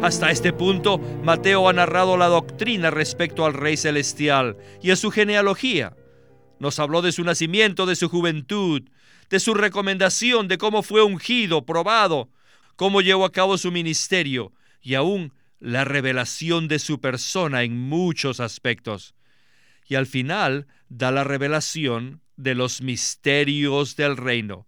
Hasta este punto, Mateo ha narrado la doctrina respecto al Rey Celestial y a su genealogía. Nos habló de su nacimiento, de su juventud, de su recomendación, de cómo fue ungido, probado, cómo llevó a cabo su ministerio y aún la revelación de su persona en muchos aspectos. Y al final da la revelación de los misterios del reino.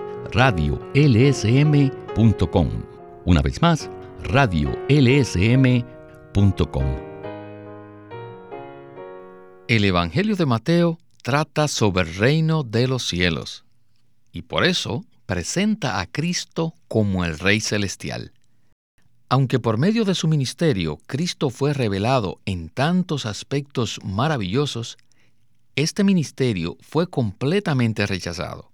radiolsm.com. Una vez más, radiolsm.com. El Evangelio de Mateo trata sobre el reino de los cielos y por eso presenta a Cristo como el Rey Celestial. Aunque por medio de su ministerio Cristo fue revelado en tantos aspectos maravillosos, este ministerio fue completamente rechazado.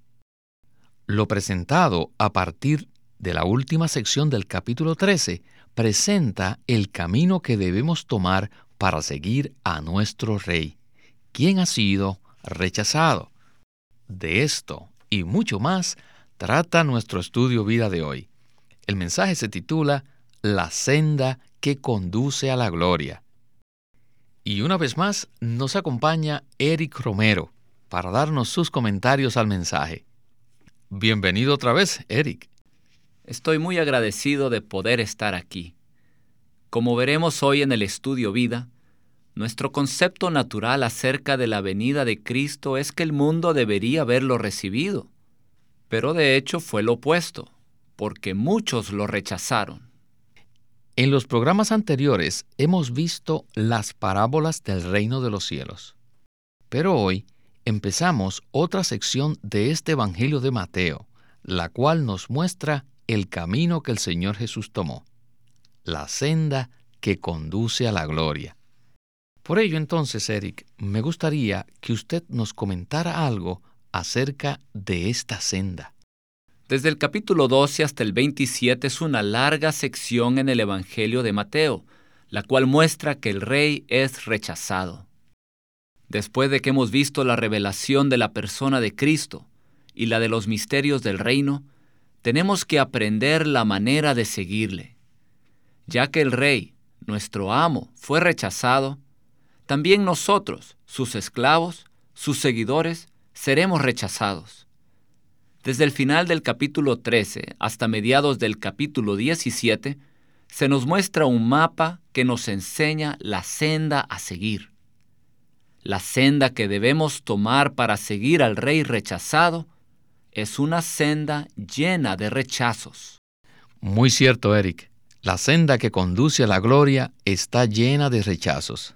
Lo presentado a partir de la última sección del capítulo 13 presenta el camino que debemos tomar para seguir a nuestro Rey, quien ha sido rechazado. De esto y mucho más trata nuestro estudio vida de hoy. El mensaje se titula La senda que conduce a la gloria. Y una vez más nos acompaña Eric Romero para darnos sus comentarios al mensaje. Bienvenido otra vez, Eric. Estoy muy agradecido de poder estar aquí. Como veremos hoy en el estudio vida, nuestro concepto natural acerca de la venida de Cristo es que el mundo debería haberlo recibido, pero de hecho fue lo opuesto, porque muchos lo rechazaron. En los programas anteriores hemos visto las parábolas del reino de los cielos, pero hoy empezamos otra sección de este Evangelio de Mateo, la cual nos muestra el camino que el Señor Jesús tomó, la senda que conduce a la gloria. Por ello entonces, Eric, me gustaría que usted nos comentara algo acerca de esta senda. Desde el capítulo 12 hasta el 27 es una larga sección en el Evangelio de Mateo, la cual muestra que el rey es rechazado. Después de que hemos visto la revelación de la persona de Cristo y la de los misterios del reino, tenemos que aprender la manera de seguirle. Ya que el Rey, nuestro amo, fue rechazado, también nosotros, sus esclavos, sus seguidores, seremos rechazados. Desde el final del capítulo 13 hasta mediados del capítulo 17, se nos muestra un mapa que nos enseña la senda a seguir. La senda que debemos tomar para seguir al rey rechazado es una senda llena de rechazos. Muy cierto, Eric. La senda que conduce a la gloria está llena de rechazos.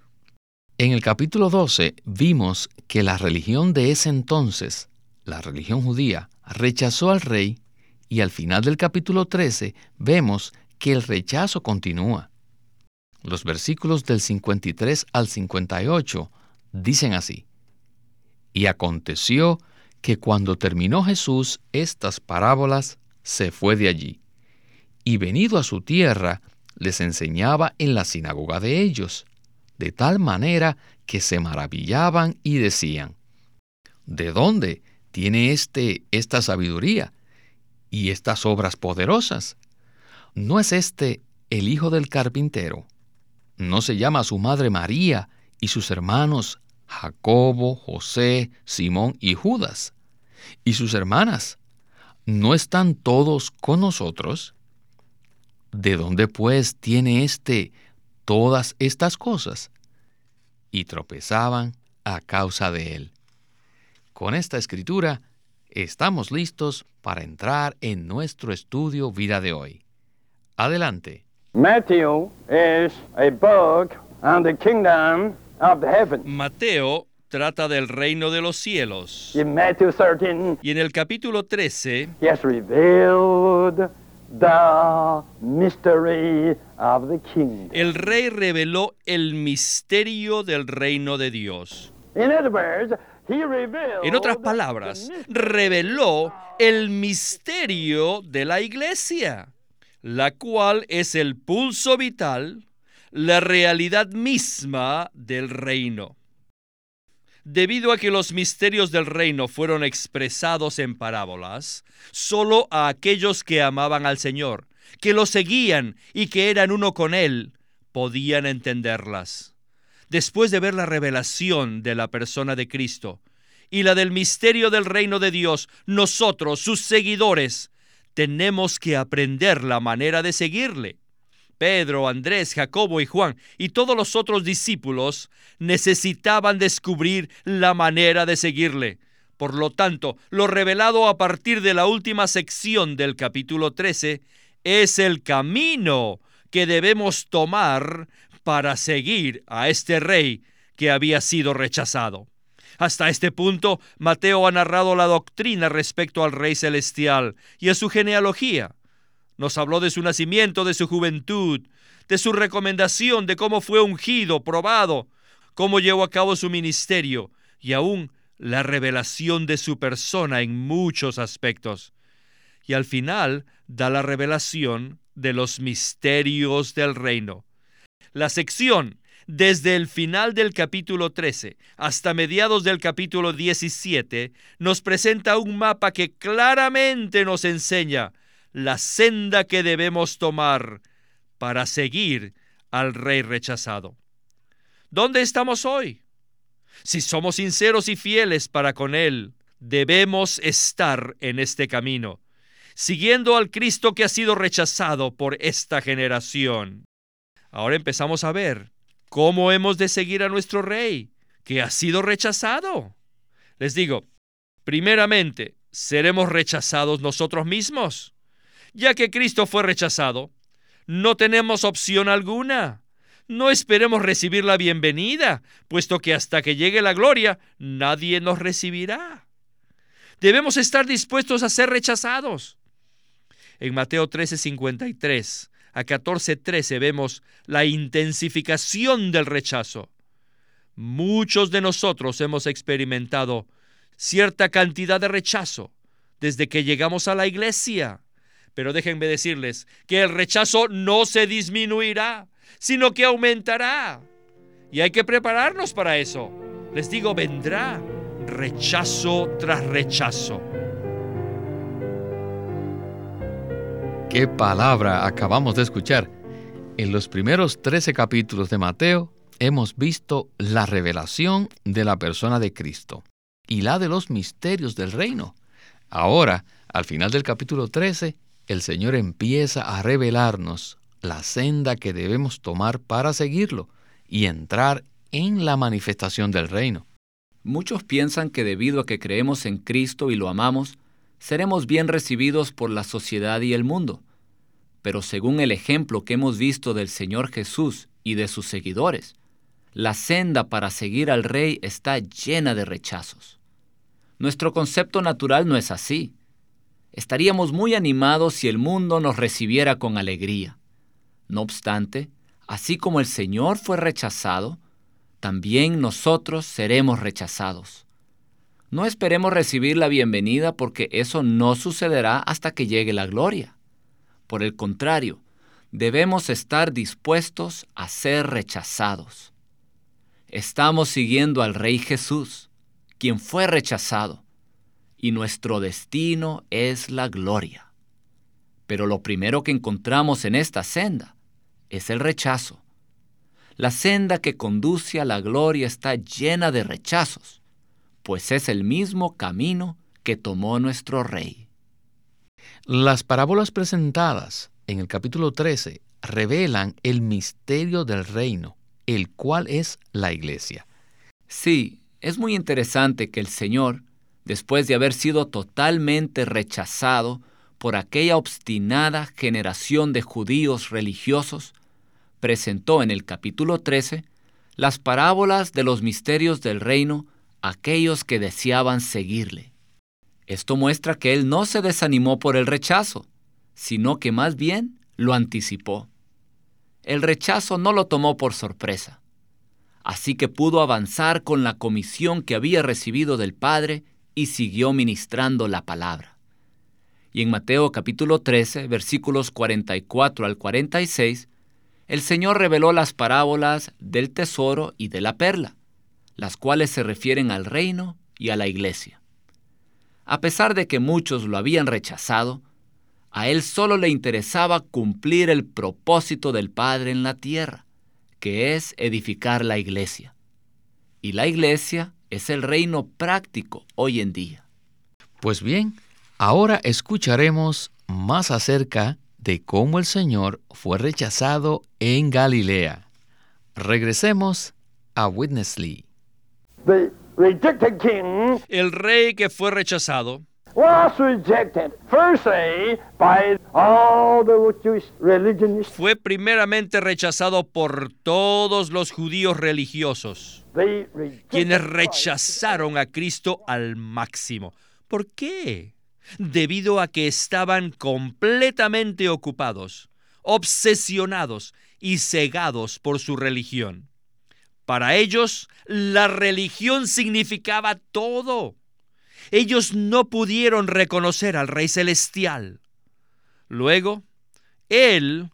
En el capítulo 12 vimos que la religión de ese entonces, la religión judía, rechazó al rey y al final del capítulo 13 vemos que el rechazo continúa. Los versículos del 53 al 58 dicen así, Y aconteció que cuando terminó Jesús estas parábolas, se fue de allí, y venido a su tierra, les enseñaba en la sinagoga de ellos, de tal manera que se maravillaban y decían, ¿De dónde tiene éste esta sabiduría y estas obras poderosas? ¿No es este el hijo del carpintero? ¿No se llama su madre María y sus hermanos Jacobo, José, Simón y Judas. ¿Y sus hermanas? ¿No están todos con nosotros? ¿De dónde pues tiene éste todas estas cosas? Y tropezaban a causa de él. Con esta escritura estamos listos para entrar en nuestro estudio vida de hoy. Adelante. Matthew is a book on the kingdom Mateo trata del reino de los cielos. In Matthew 13, y en el capítulo 13, he has revealed the mystery of the kingdom. El rey reveló el misterio del reino de Dios. In other words, he revealed En otras palabras, reveló el misterio de la iglesia, la cual es el pulso vital, la realidad misma del reino. Debido a que los misterios del reino fueron expresados en parábolas, solo a aquellos que amaban al Señor, que lo seguían y que eran uno con Él, podían entenderlas. Después de ver la revelación de la persona de Cristo y la del misterio del reino de Dios, nosotros, sus seguidores, tenemos que aprender la manera de seguirle. Pedro, Andrés, Jacobo y Juan y todos los otros discípulos necesitaban descubrir la manera de seguirle. Por lo tanto, lo revelado a partir de la última sección del capítulo 13 es el camino que debemos tomar para seguir a este rey que había sido rechazado. Hasta este punto, Mateo ha narrado la doctrina respecto al Rey Celestial y a su genealogía. Nos habló de su nacimiento, de su juventud, de su recomendación, de cómo fue ungido, probado, cómo llevó a cabo su ministerio y aún la revelación de su persona en muchos aspectos. Y al final da la revelación de los misterios del reino. La sección desde el final del capítulo 13 hasta mediados del capítulo 17 nos presenta un mapa que claramente nos enseña la senda que debemos tomar para seguir al rey rechazado. ¿Dónde estamos hoy? Si somos sinceros y fieles para con Él, debemos estar en este camino, siguiendo al Cristo que ha sido rechazado por esta generación. Ahora empezamos a ver cómo hemos de seguir a nuestro Rey, que ha sido rechazado. Les digo, primeramente, seremos rechazados nosotros mismos. Ya que Cristo fue rechazado, no tenemos opción alguna. No esperemos recibir la bienvenida, puesto que hasta que llegue la gloria nadie nos recibirá. Debemos estar dispuestos a ser rechazados. En Mateo 13:53 a 14:13 vemos la intensificación del rechazo. Muchos de nosotros hemos experimentado cierta cantidad de rechazo desde que llegamos a la iglesia. Pero déjenme decirles que el rechazo no se disminuirá, sino que aumentará. Y hay que prepararnos para eso. Les digo, vendrá rechazo tras rechazo. ¿Qué palabra acabamos de escuchar? En los primeros 13 capítulos de Mateo hemos visto la revelación de la persona de Cristo y la de los misterios del reino. Ahora, al final del capítulo 13, el Señor empieza a revelarnos la senda que debemos tomar para seguirlo y entrar en la manifestación del reino. Muchos piensan que debido a que creemos en Cristo y lo amamos, seremos bien recibidos por la sociedad y el mundo. Pero según el ejemplo que hemos visto del Señor Jesús y de sus seguidores, la senda para seguir al Rey está llena de rechazos. Nuestro concepto natural no es así. Estaríamos muy animados si el mundo nos recibiera con alegría. No obstante, así como el Señor fue rechazado, también nosotros seremos rechazados. No esperemos recibir la bienvenida porque eso no sucederá hasta que llegue la gloria. Por el contrario, debemos estar dispuestos a ser rechazados. Estamos siguiendo al Rey Jesús, quien fue rechazado, y nuestro destino es la gloria. Pero lo primero que encontramos en esta senda es el rechazo. La senda que conduce a la gloria está llena de rechazos, pues es el mismo camino que tomó nuestro Rey. Las parábolas presentadas en el capítulo 13 revelan el misterio del reino, el cual es la iglesia. Sí, es muy interesante que el Señor, después de haber sido totalmente rechazado por aquella obstinada generación de judíos religiosos, presentó en el capítulo 13 las parábolas de los misterios del reino a aquellos que deseaban seguirle. Esto muestra que él no se desanimó por el rechazo, sino que más bien lo anticipó. El rechazo no lo tomó por sorpresa, así que pudo avanzar con la comisión que había recibido del Padre y siguió ministrando la palabra. Y en Mateo capítulo 13, versículos 44 al 46, el Señor reveló las parábolas del tesoro y de la perla, las cuales se refieren al reino y a la iglesia. A pesar de que muchos lo habían rechazado, a él solo le interesaba cumplir el propósito del Padre en la tierra, que es edificar la iglesia. Y la iglesia es el reino práctico hoy en día. Pues bien, ahora escucharemos más acerca de cómo el Señor fue rechazado en Galilea. Regresemos a Witness Lee. The rejected king El rey que fue rechazado was rejected firstly by all the Jewish religionists. fue primeramente rechazado por todos los judíos religiosos, quienes rechazaron a Cristo al máximo. ¿Por qué? Debido a que estaban completamente ocupados, obsesionados y cegados por su religión. Para ellos, la religión significaba todo. Ellos no pudieron reconocer al Rey Celestial. Luego, Él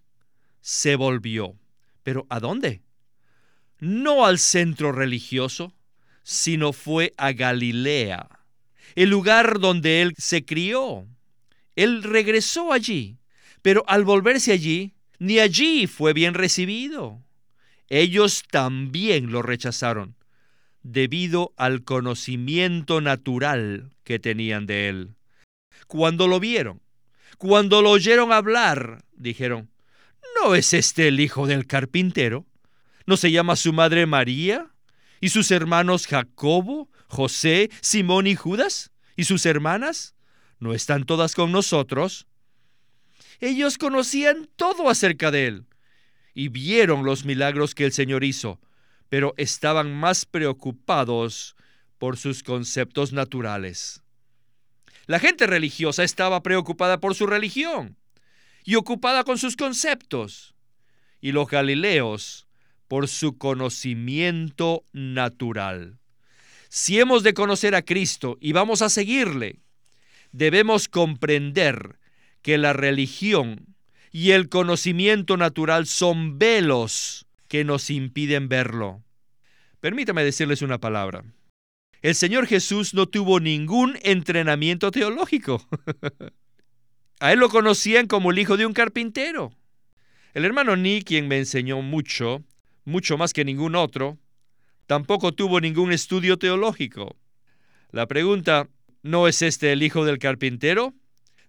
se volvió. ¿Pero a dónde? No al centro religioso, sino fue a Galilea, el lugar donde Él se crió. Él regresó allí, pero al volverse allí, ni allí fue bien recibido. Ellos también lo rechazaron debido al conocimiento natural que tenían de él. Cuando lo vieron, cuando lo oyeron hablar, dijeron, ¿no es este el hijo del carpintero? ¿No se llama su madre María? ¿Y sus hermanos Jacobo, José, Simón y Judas? ¿Y sus hermanas? ¿No están todas con nosotros? Ellos conocían todo acerca de él y vieron los milagros que el Señor hizo, pero estaban más preocupados por sus conceptos naturales. La gente religiosa estaba preocupada por su religión y ocupada con sus conceptos, y los galileos por su conocimiento natural. Si hemos de conocer a Cristo y vamos a seguirle, debemos comprender que la religión y el conocimiento natural son velos que nos impiden verlo. Permítame decirles una palabra. El Señor Jesús no tuvo ningún entrenamiento teológico. A él lo conocían como el hijo de un carpintero. El hermano Nick, quien me enseñó mucho, mucho más que ningún otro, tampoco tuvo ningún estudio teológico. La pregunta, ¿no es este el hijo del carpintero?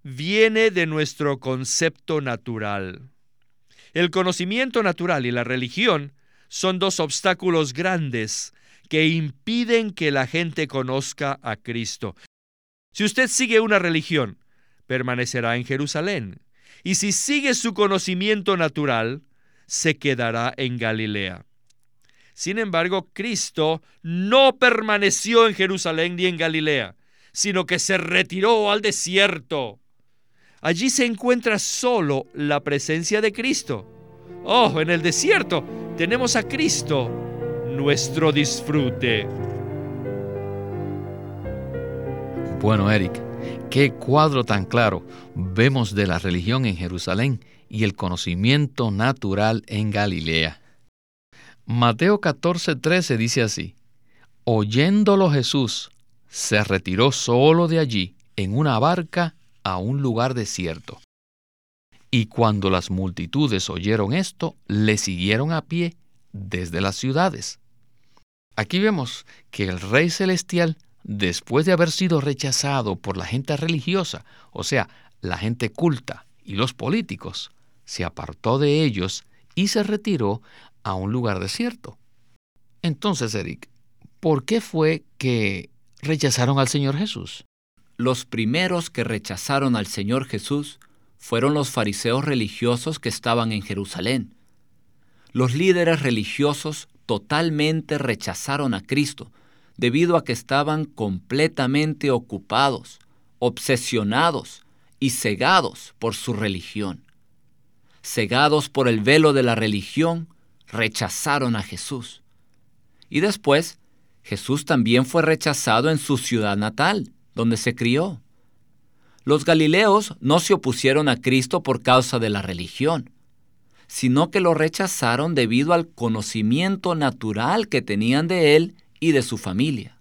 Viene de nuestro concepto natural. El conocimiento natural y la religión son dos obstáculos grandes que impiden que la gente conozca a Cristo. Si usted sigue una religión, permanecerá en Jerusalén. Y si sigue su conocimiento natural, se quedará en Galilea. Sin embargo, Cristo no permaneció en Jerusalén ni en Galilea, sino que se retiró al desierto. Allí se encuentra solo la presencia de Cristo. Oh, en el desierto tenemos a Cristo, nuestro disfrute. Bueno, Eric, qué cuadro tan claro vemos de la religión en Jerusalén y el conocimiento natural en Galilea. Mateo 14:13 dice así, Oyéndolo Jesús, se retiró solo de allí en una barca a un lugar desierto. Y cuando las multitudes oyeron esto, le siguieron a pie desde las ciudades. Aquí vemos que el Rey Celestial, después de haber sido rechazado por la gente religiosa, o sea, la gente culta y los políticos, se apartó de ellos y se retiró a un lugar desierto. Entonces, Eric, ¿por qué fue que rechazaron al Señor Jesús? Los primeros que rechazaron al Señor Jesús fueron los fariseos religiosos que estaban en Jerusalén. Los líderes religiosos totalmente rechazaron a Cristo debido a que estaban completamente ocupados, obsesionados y cegados por su religión. Cegados por el velo de la religión, rechazaron a Jesús. Y después, Jesús también fue rechazado en su ciudad natal, donde se crió. Los galileos no se opusieron a Cristo por causa de la religión, sino que lo rechazaron debido al conocimiento natural que tenían de él y de su familia.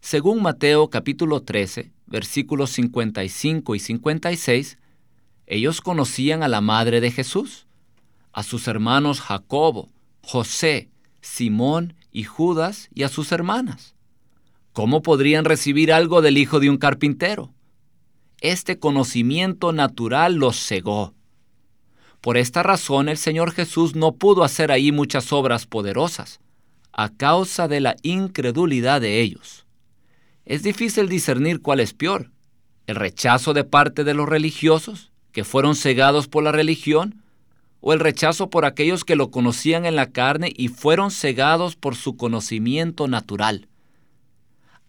Según Mateo capítulo 13, versículos 55 y 56, ellos conocían a la madre de Jesús, a sus hermanos Jacobo, José, Simón y Judas y a sus hermanas. ¿Cómo podrían recibir algo del hijo de un carpintero? Este conocimiento natural los cegó. Por esta razón el Señor Jesús no pudo hacer ahí muchas obras poderosas, a causa de la incredulidad de ellos. Es difícil discernir cuál es peor, el rechazo de parte de los religiosos, que fueron cegados por la religión, o el rechazo por aquellos que lo conocían en la carne y fueron cegados por su conocimiento natural.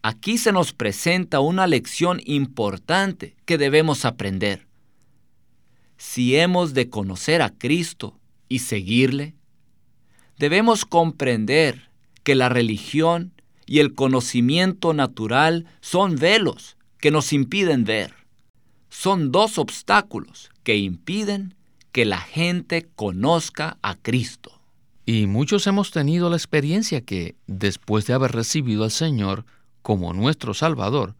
Aquí se nos presenta una lección importante que debemos aprender. Si hemos de conocer a Cristo y seguirle, debemos comprender que la religión y el conocimiento natural son velos que nos impiden ver. Son dos obstáculos que impiden que la gente conozca a Cristo. Y muchos hemos tenido la experiencia que, después de haber recibido al Señor como nuestro Salvador,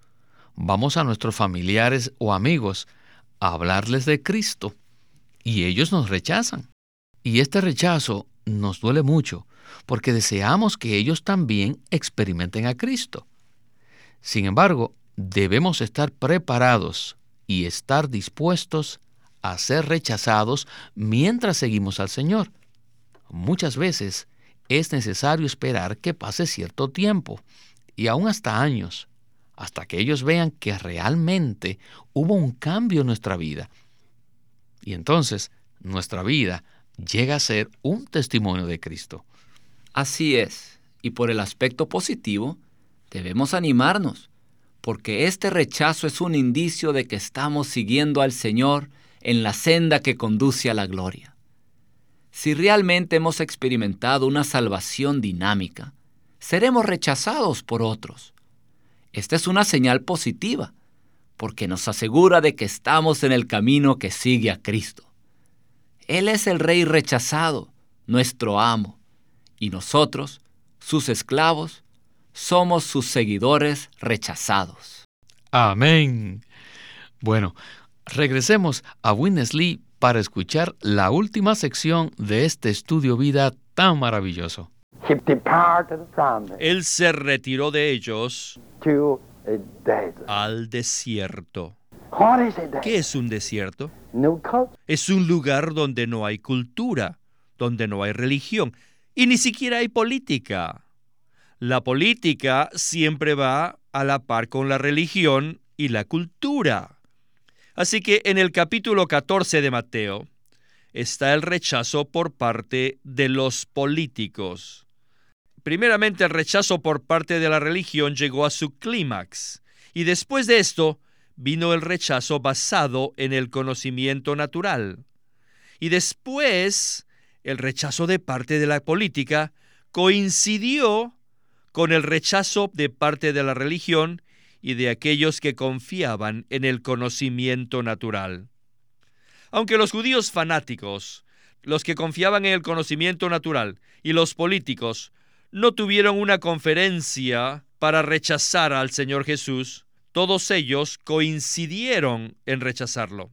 vamos a nuestros familiares o amigos a hablarles de Cristo y ellos nos rechazan. Y este rechazo nos duele mucho porque deseamos que ellos también experimenten a Cristo. Sin embargo, debemos estar preparados y estar dispuestos a ser rechazados mientras seguimos al Señor. Muchas veces es necesario esperar que pase cierto tiempo, y aún hasta años, hasta que ellos vean que realmente hubo un cambio en nuestra vida. Y entonces nuestra vida llega a ser un testimonio de Cristo. Así es, y por el aspecto positivo, debemos animarnos, porque este rechazo es un indicio de que estamos siguiendo al Señor en la senda que conduce a la gloria. Si realmente hemos experimentado una salvación dinámica, seremos rechazados por otros. Esta es una señal positiva, porque nos asegura de que estamos en el camino que sigue a Cristo. Él es el Rey rechazado, nuestro amo, y nosotros, sus esclavos, somos sus seguidores rechazados. Amén. Bueno, regresemos a Winnesley para escuchar la última sección de este estudio vida tan maravilloso. Él se retiró de ellos al desierto. ¿Qué es un desierto? Es un lugar donde no hay cultura, donde no hay religión y ni siquiera hay política. La política siempre va a la par con la religión y la cultura. Así que en el capítulo 14 de Mateo está el rechazo por parte de los políticos. Primeramente el rechazo por parte de la religión llegó a su clímax y después de esto vino el rechazo basado en el conocimiento natural. Y después el rechazo de parte de la política coincidió con el rechazo de parte de la religión y de aquellos que confiaban en el conocimiento natural. Aunque los judíos fanáticos, los que confiaban en el conocimiento natural y los políticos no tuvieron una conferencia para rechazar al Señor Jesús, todos ellos coincidieron en rechazarlo.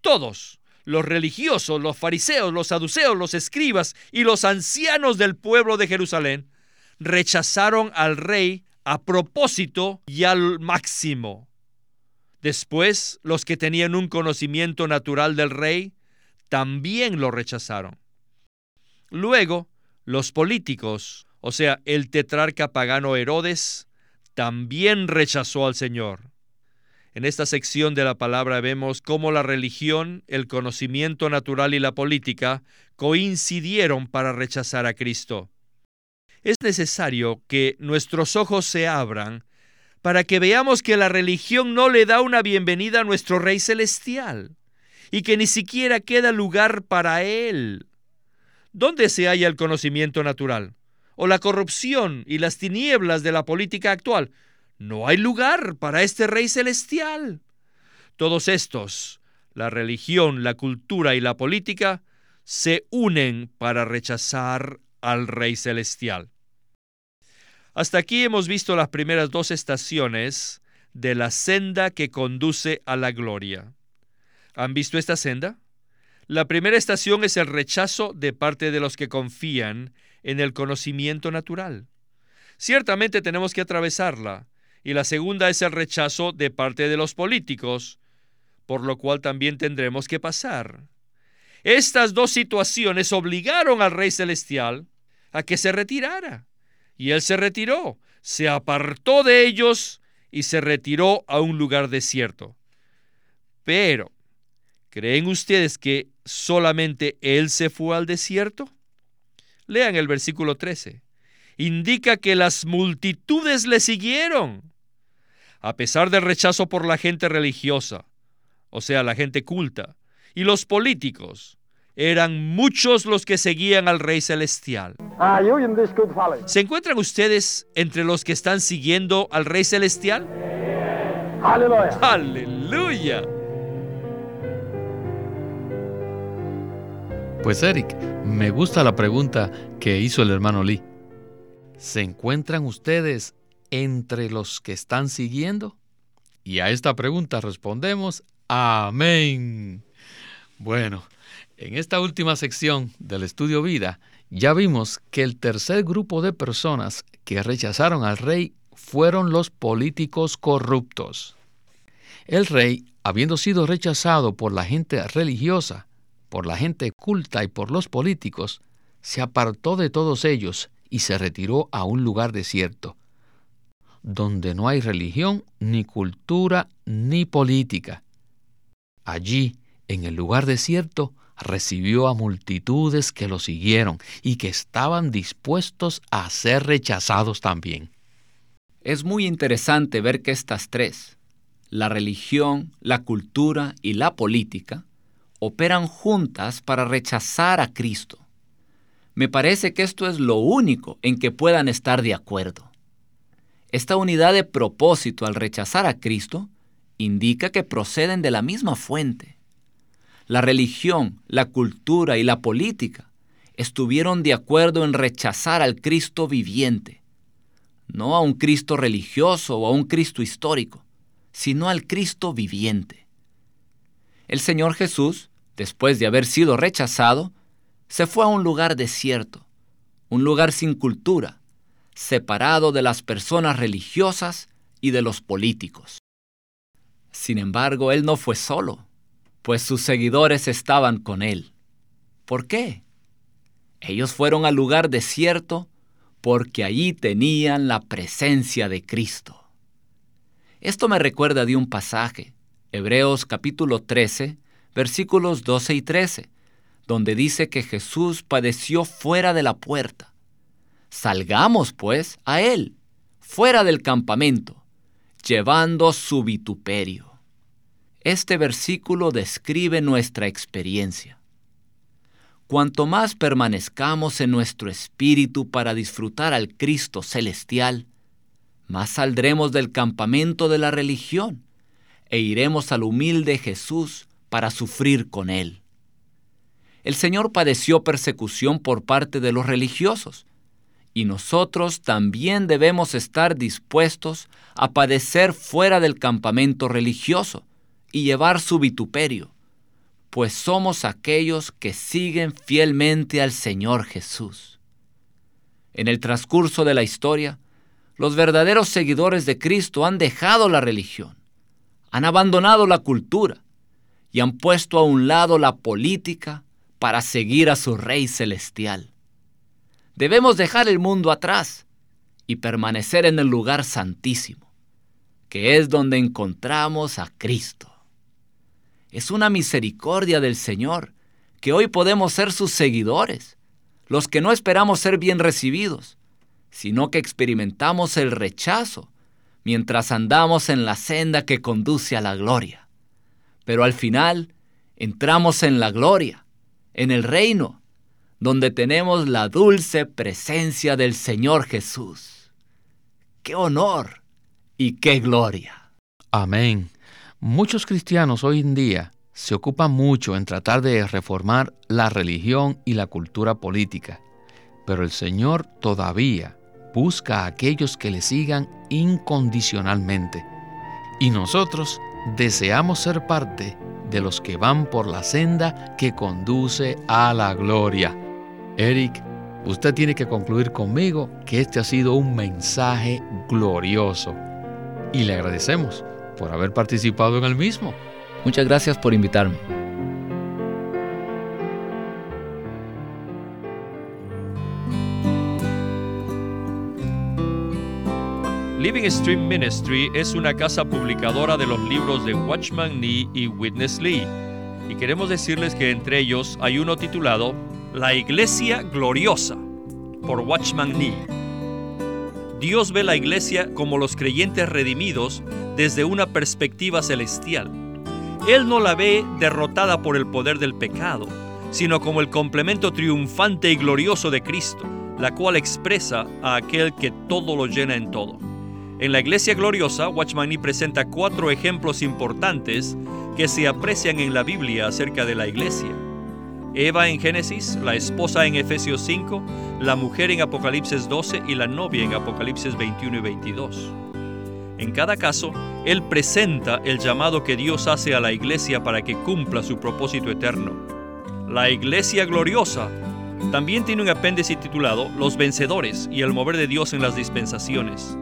Todos, los religiosos, los fariseos, los saduceos, los escribas y los ancianos del pueblo de Jerusalén, rechazaron al rey a propósito y al máximo. Después, los que tenían un conocimiento natural del rey también lo rechazaron. Luego, los políticos, o sea, el tetrarca pagano Herodes, también rechazó al Señor. En esta sección de la palabra vemos cómo la religión, el conocimiento natural y la política coincidieron para rechazar a Cristo. Es necesario que nuestros ojos se abran para que veamos que la religión no le da una bienvenida a nuestro Rey Celestial y que ni siquiera queda lugar para Él. ¿Dónde se halla el conocimiento natural? ¿O la corrupción y las tinieblas de la política actual? No hay lugar para este Rey Celestial. Todos estos, la religión, la cultura y la política, se unen para rechazar al Rey Celestial. Hasta aquí hemos visto las primeras dos estaciones de la senda que conduce a la gloria. ¿Han visto esta senda? La primera estación es el rechazo de parte de los que confían en el conocimiento natural. Ciertamente tenemos que atravesarla, y la segunda es el rechazo de parte de los políticos, por lo cual también tendremos que pasar. Estas dos situaciones obligaron al Rey Celestial a que se retirara. Y él se retiró, se apartó de ellos y se retiró a un lugar desierto. Pero, ¿creen ustedes que solamente él se fue al desierto? Lean el versículo 13. Indica que las multitudes le siguieron. A pesar del rechazo por la gente religiosa, o sea, la gente culta, y los políticos. Eran muchos los que seguían al Rey Celestial. ¿Se encuentran ustedes entre los que están siguiendo al Rey Celestial? Aleluya. Aleluya. Pues Eric, me gusta la pregunta que hizo el hermano Lee. ¿Se encuentran ustedes entre los que están siguiendo? Y a esta pregunta respondemos Amén. Bueno, en esta última sección del estudio vida, ya vimos que el tercer grupo de personas que rechazaron al rey fueron los políticos corruptos. El rey, habiendo sido rechazado por la gente religiosa, por la gente culta y por los políticos, se apartó de todos ellos y se retiró a un lugar desierto, donde no hay religión, ni cultura, ni política. Allí, en el lugar desierto, recibió a multitudes que lo siguieron y que estaban dispuestos a ser rechazados también. Es muy interesante ver que estas tres, la religión, la cultura y la política, operan juntas para rechazar a Cristo. Me parece que esto es lo único en que puedan estar de acuerdo. Esta unidad de propósito al rechazar a Cristo indica que proceden de la misma fuente. La religión, la cultura y la política estuvieron de acuerdo en rechazar al Cristo viviente, no a un Cristo religioso o a un Cristo histórico, sino al Cristo viviente. El Señor Jesús, después de haber sido rechazado, se fue a un lugar desierto, un lugar sin cultura, separado de las personas religiosas y de los políticos. Sin embargo, él no fue solo, pues sus seguidores estaban con él. ¿Por qué? Ellos fueron al lugar desierto porque allí tenían la presencia de Cristo. Esto me recuerda de un pasaje, Hebreos capítulo 13, versículos 12 y 13, donde dice que Jesús padeció fuera de la puerta. Salgamos, pues, a Él, fuera del campamento, llevando su vituperio. Este versículo describe nuestra experiencia. Cuanto más permanezcamos en nuestro espíritu para disfrutar al Cristo celestial, más saldremos del campamento de la religión e iremos al humilde Jesús para sufrir con Él. El Señor padeció persecución por parte de los religiosos, y nosotros también debemos estar dispuestos a padecer fuera del campamento religioso y llevar su vituperio, pues somos aquellos que siguen fielmente al Señor Jesús. En el transcurso de la historia, los verdaderos seguidores de Cristo han dejado la religión, han abandonado la cultura y han puesto a un lado la política para seguir a su Rey Celestial. Debemos dejar el mundo atrás y permanecer en el lugar santísimo, que es donde encontramos a Cristo. Es una misericordia del Señor que hoy podemos ser sus seguidores, los que no esperamos ser bien recibidos, sino que experimentamos el rechazo, mientras andamos en la senda que conduce a la gloria. Pero al final entramos en la gloria, en el reino, donde tenemos la dulce presencia del Señor Jesús. ¡Qué honor y qué gloria! Amén. Muchos cristianos hoy en día se ocupan mucho en tratar de reformar la religión y la cultura política, pero el Señor todavía busca a aquellos que le sigan incondicionalmente. Y nosotros deseamos ser parte de los que van por la senda que conduce a la gloria. Eric, usted tiene que concluir conmigo que este ha sido un mensaje glorioso. Y le agradecemos por haber participado en el mismo. Muchas gracias por invitarme. Living Stream Ministry es una casa publicadora de los libros de Watchman Nee y Witness Lee. Y queremos decirles que entre ellos hay uno titulado La Iglesia Gloriosa por Watchman Nee. Dios ve la iglesia como los creyentes redimidos desde una perspectiva celestial. Él no la ve derrotada por el poder del pecado, sino como el complemento triunfante y glorioso de Cristo, la cual expresa a aquel que todo lo llena en todo. En la Iglesia Gloriosa, Watchman Nee presenta cuatro ejemplos importantes que se aprecian en la Biblia acerca de la Iglesia. Eva en Génesis, la esposa en Efesios 5, la mujer en Apocalipsis 12 y la novia en Apocalipsis 21 y 22. En cada caso, él presenta el llamado que Dios hace a la iglesia para que cumpla su propósito eterno. La iglesia gloriosa también tiene un apéndice titulado Los vencedores y el mover de Dios en las dispensaciones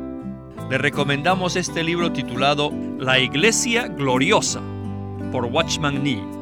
le recomendamos este libro titulado La Iglesia Gloriosa por Watchman Nee.